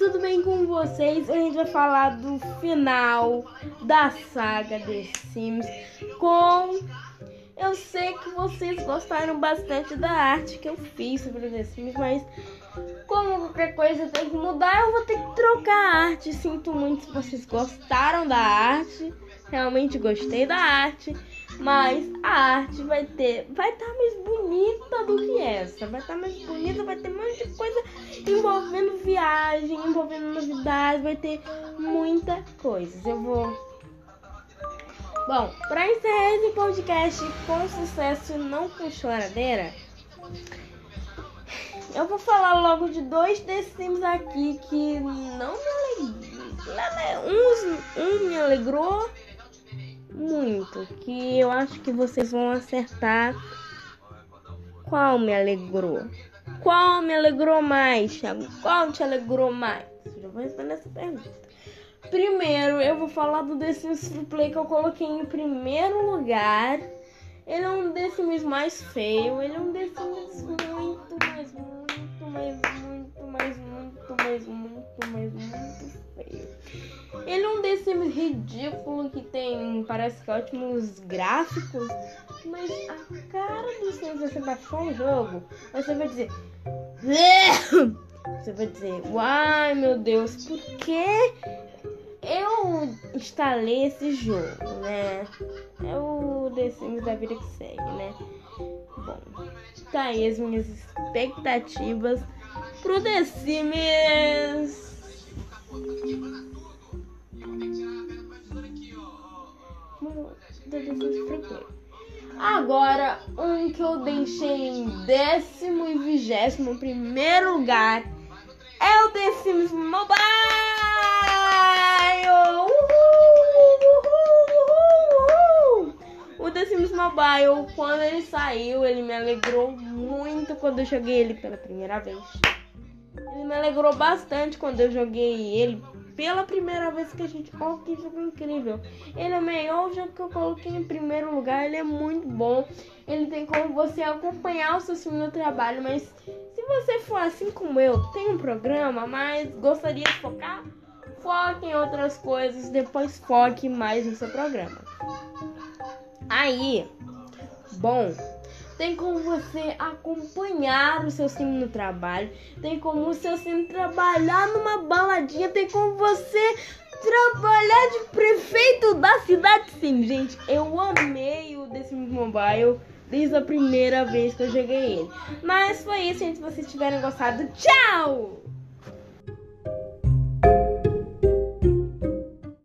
tudo bem com vocês? A gente vai falar do final da saga The Sims com... Eu sei que vocês gostaram bastante da arte que eu fiz sobre The Sims, mas como qualquer coisa tem que mudar, eu vou ter que trocar a arte. Sinto muito se vocês gostaram da arte. Realmente gostei da arte. Mas a arte vai ter, vai estar tá mais bonita do que essa. Vai estar tá mais bonita, vai ter um monte de coisa envolvendo viagem, envolvendo novidades, vai ter muita coisa. Eu vou. Bom, para encerrar esse podcast com sucesso e não com choradeira, eu vou falar logo de dois desses aqui que não me alegrou. Uns, um me alegrou muito, que eu acho que vocês vão acertar qual me alegrou. Qual me alegrou mais, Thiago? Qual te alegrou mais? Já vou responder essa pergunta. Primeiro, eu vou falar do The Sims Play que eu coloquei em primeiro lugar. Ele é um The Sims mais feio. Ele é um The Sims muito, mais, muito, mais, muito, mais, muito, muito, mais, muito feio. Ele é um Sims ridículo que tem, parece que ótimos gráficos, mas a cara do Sims, você baixou um jogo, você vai dizer. Você vai dizer, uai meu Deus, por que eu instalei esse jogo, né? É o The Sims da vida que segue, né? Bom, tá aí as minhas expectativas pro The Sims. Agora, um que eu deixei em décimo e vigésimo primeiro lugar é o The Sims Mobile. O The Sims Mobile, quando ele saiu, ele me alegrou muito quando eu joguei ele pela primeira vez. Ele me alegrou bastante quando eu joguei ele pela primeira vez que a gente. Oh, que jogo incrível! Ele é o melhor jogo que eu coloquei em primeiro lugar. Ele é muito bom. Ele tem como você acompanhar o seu no trabalho. Mas se você for assim como eu, tem um programa, mas gostaria de focar, foque em outras coisas. Depois foque mais no seu programa. Aí, bom tem como você acompanhar o seu sim no trabalho, tem como o seu sim trabalhar numa baladinha, tem como você trabalhar de prefeito da cidade sim, gente. Eu amei o Sims Mobile desde a primeira vez que eu joguei ele. Mas foi isso, gente. Se vocês tiverem gostado, tchau!